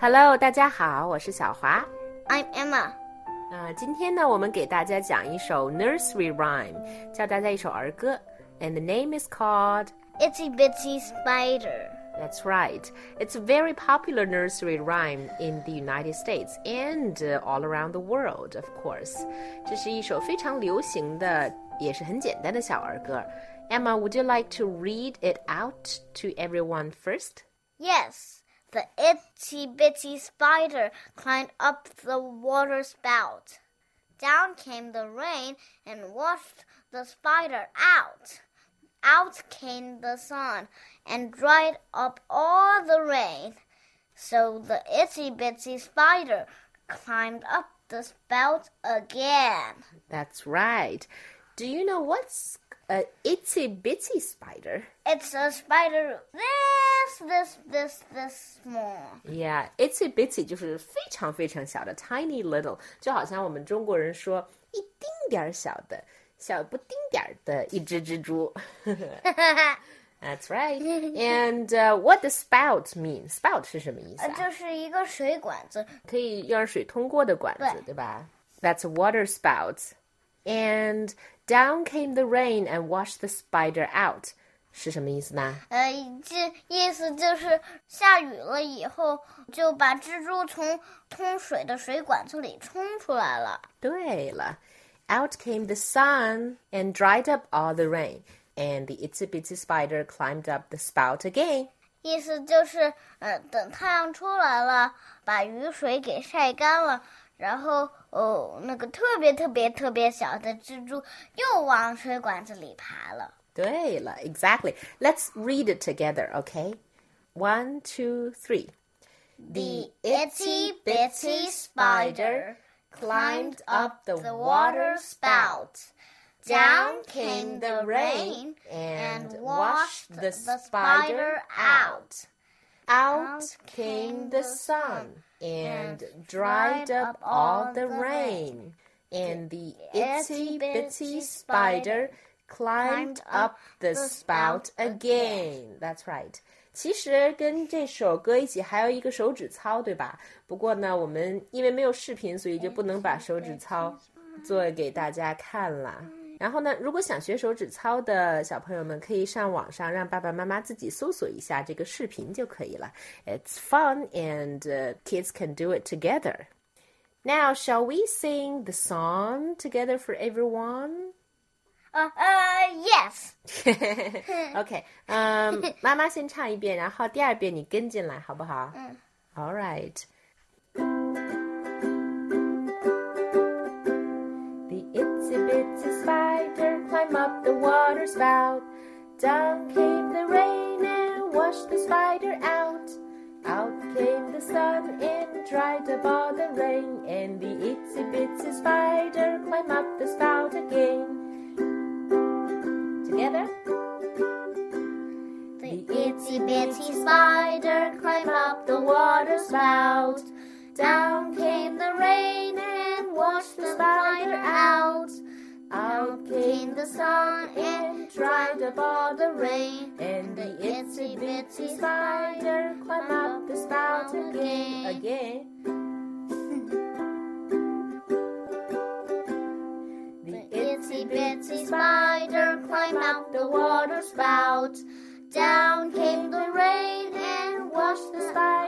Hello，大家好，我是小华。 I'm Emma. 呃，今天呢，我们给大家讲一首 nursery rhyme，教大家一首儿歌，and the name is called. Itsy Bitsy Spider. That's right. It's a very popular nursery rhyme in the United States and uh, all around the world, of course. 这是一首非常流行的，也是很简单的小儿歌。Emma, would you like to read it out to everyone first? Yes, the itsy bitsy spider climbed up the water spout. Down came the rain and washed the spider out. Out came the sun and dried up all the rain. So the itsy bitsy spider climbed up the spout again. That's right. Do you know what's a itsy bitsy spider? It's a spider this, this, this, this small. Yeah, itsy bitsy 就是非常非常小的 tiny little，就好像我们中国人说一丁点儿小的、小不丁点儿的一只蜘蛛。That's right. And uh, what does spout mean? Spout 是什么意思啊？就是一个水管子，可以让水通过的管子，对对吧？That's a water spout. And down came the rain and washed the spider out. 是什么意思呢？呃，这意思就是下雨了以后，就把蜘蛛从通水的水管子里冲出来了。对了，Out came the sun and dried up all the rain, and the itsy bitsy spider climbed up the spout again. 意思就是，呃，等太阳出来了，把雨水给晒干了， 然后哦，那个特别特别特别小的蜘蛛又往水管子里爬了。对了，exactly. Let's read it together, okay? One, two, three. The itsy bitsy spider climbed up the water spout. Down came the rain and washed the spider out. Out came the sun and dried up all the rain, and the itsy bitsy spider climbed up the spout again. That's right. 其实跟这首歌一起还有一个手指操，对吧？不过呢，我们因为没有视频，所以就不能把手指操做给大家看了。 然后呢，如果想学手指操的小朋友们，可以上网上让爸爸妈妈自己搜索一下这个视频就可以了。It's fun and、uh, kids can do it together. Now, shall we sing the song together for everyone? 呃呃，yes， OK，嗯、妈妈先唱一遍，然后第二遍你跟进来，好不好？嗯。 All right. Spout. Down came the rain and washed the spider out. Out came the sun and dried up all the rain. And the itsy bitsy spider climbed up the spout again. Together. The itsy bitsy spider climbed up the water spout. Down came the rain and washed the spider out. Out came the sun and dried up all the rain. And the itsy bitsy spider climbed up the spout again. Again. The itsy bitsy spider climbed up the water spout. Down came the rain and washed the spider.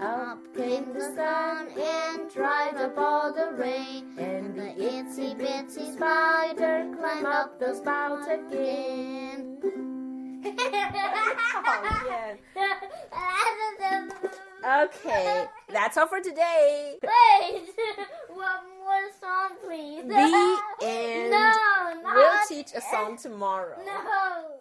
Up came the sun and dried up all the rain. And The itsy bitsy spider climbed up the spout again. Okay, that's all for today. Wait, one more song, please. The end. No, not We'll teach a song tomorrow. No.